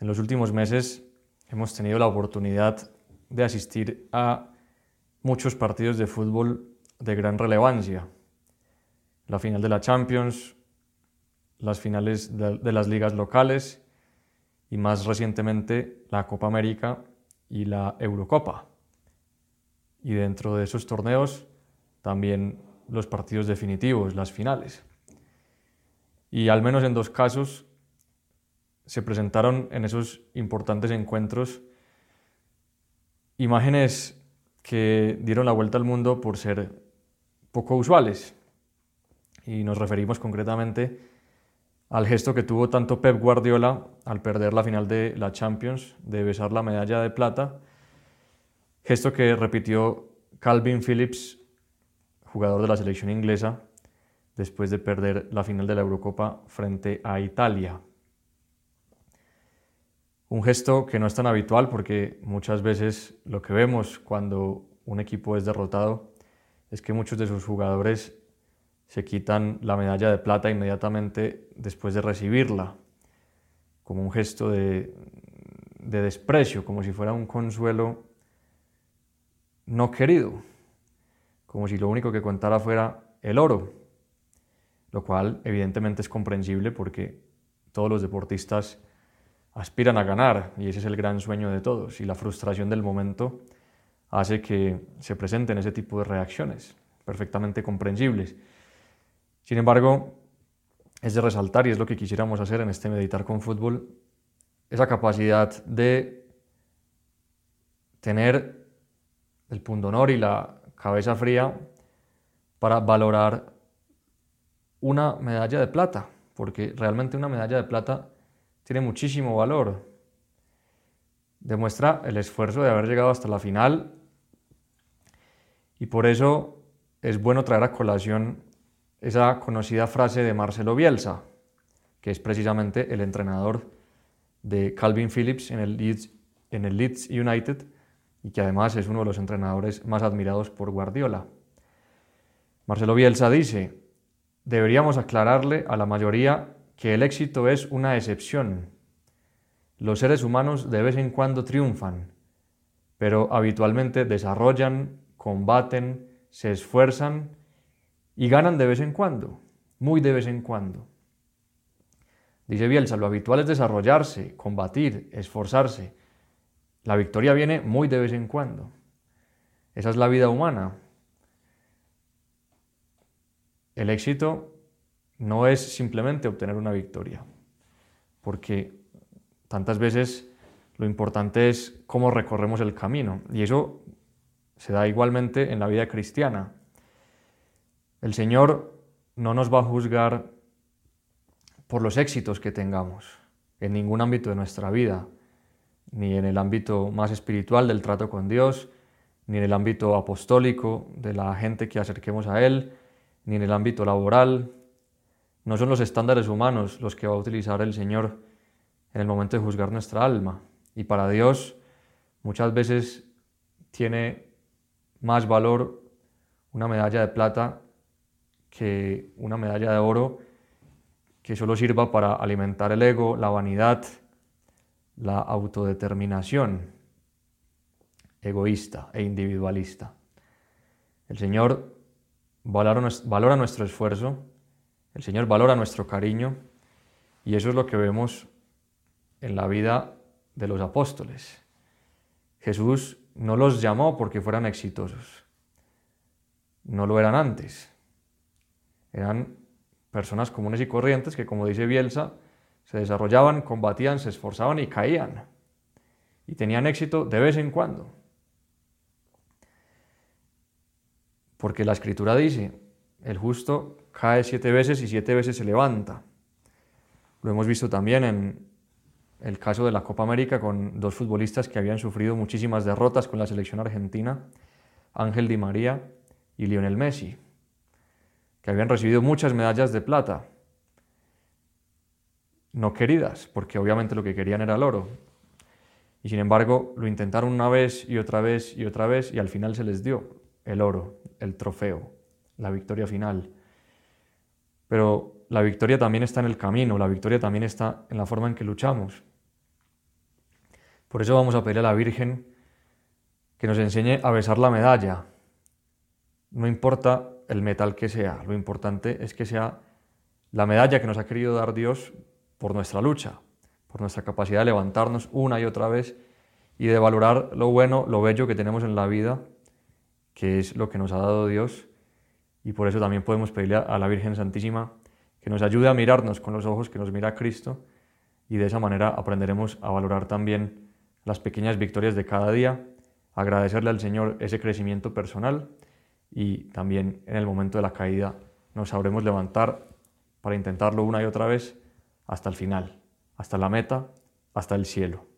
En los últimos meses hemos tenido la oportunidad de asistir a muchos partidos de fútbol de gran relevancia. La final de la Champions, las finales de, las ligas locales y más recientemente la Copa América y la Eurocopa. Y dentro de esos torneos también los partidos definitivos, las finales. Y al menos en dos casos se presentaron en esos importantes encuentros imágenes que dieron la vuelta al mundo por ser poco usuales. Y nos referimos concretamente al gesto que tuvo tanto Pep Guardiola al perder la final de la Champions, de besar la medalla de plata, gesto que repitió Calvin Phillips, jugador de la selección inglesa, después de perder la final de la Eurocopa frente a Italia. Un gesto que no es tan habitual porque muchas veces lo que vemos cuando un equipo es derrotado es que muchos de sus jugadores se quitan la medalla de plata inmediatamente después de recibirla, como un gesto de, desprecio, como si fuera un consuelo no querido, como si lo único que contara fuera el oro, lo cual evidentemente es comprensible porque todos los deportistas aspiran a ganar y ese es el gran sueño de todos y la frustración del momento hace que se presenten ese tipo de reacciones perfectamente comprensibles. Sin embargo, es de resaltar y es lo que quisiéramos hacer en este meditar con fútbol, esa capacidad de tener el pundonor y la cabeza fría para valorar una medalla de plata, porque realmente una medalla de plata tiene muchísimo valor. Demuestra el esfuerzo de haber llegado hasta la final y por eso es bueno traer a colación esa conocida frase de Marcelo Bielsa, que es precisamente el entrenador de Calvin Phillips en el Leeds, United y que además es uno de los entrenadores más admirados por Guardiola. Marcelo Bielsa dice, deberíamos aclararle a la mayoría que el éxito es una excepción. Los seres humanos de vez en cuando triunfan, pero habitualmente desarrollan, combaten, se esfuerzan y ganan de vez en cuando, muy de vez en cuando. Dice Bielsa, lo habitual es desarrollarse, combatir, esforzarse. La victoria viene muy de vez en cuando. Esa es la vida humana. El éxito no es simplemente obtener una victoria, porque tantas veces lo importante es cómo recorremos el camino, y eso se da igualmente en la vida cristiana. El Señor no nos va a juzgar por los éxitos que tengamos en ningún ámbito de nuestra vida, ni en el ámbito más espiritual del trato con Dios, ni en el ámbito apostólico de la gente que acerquemos a Él, ni en el ámbito laboral, no son los estándares humanos los que va a utilizar el Señor en el momento de juzgar nuestra alma. Y para Dios muchas veces tiene más valor una medalla de plata que una medalla de oro que solo sirva para alimentar el ego, la vanidad, la autodeterminación egoísta e individualista. El Señor valora, nuestro esfuerzo, el Señor valora nuestro cariño y eso es lo que vemos en la vida de los apóstoles. Jesús no los llamó porque fueran exitosos. No lo eran antes. Eran personas comunes y corrientes que, como dice Bielsa, se desarrollaban, combatían, se esforzaban y caían. Y tenían éxito de vez en cuando. Porque la escritura dice, el justo cae siete veces y siete veces se levanta. Lo hemos visto también en el caso de la Copa América con dos futbolistas que habían sufrido muchísimas derrotas con la selección argentina, Ángel Di María y Lionel Messi, que habían recibido muchas medallas de plata, no queridas, porque obviamente lo que querían era el oro. Y sin embargo lo intentaron una vez y otra vez y otra vez y al final se les dio el oro, el trofeo, la victoria final. Pero la victoria también está en el camino, la victoria también está en la forma en que luchamos. Por eso vamos a pedir a la Virgen que nos enseñe a besar la medalla. No importa el metal que sea, lo importante es que sea la medalla que nos ha querido dar Dios por nuestra lucha, por nuestra capacidad de levantarnos una y otra vez y de valorar lo bueno, lo bello que tenemos en la vida, que es lo que nos ha dado Dios. Y por eso también podemos pedirle a la Virgen Santísima que nos ayude a mirarnos con los ojos que nos mira Cristo y de esa manera aprenderemos a valorar también las pequeñas victorias de cada día, agradecerle al Señor ese crecimiento personal y también en el momento de la caída nos sabremos levantar para intentarlo una y otra vez hasta el final, hasta la meta, hasta el cielo.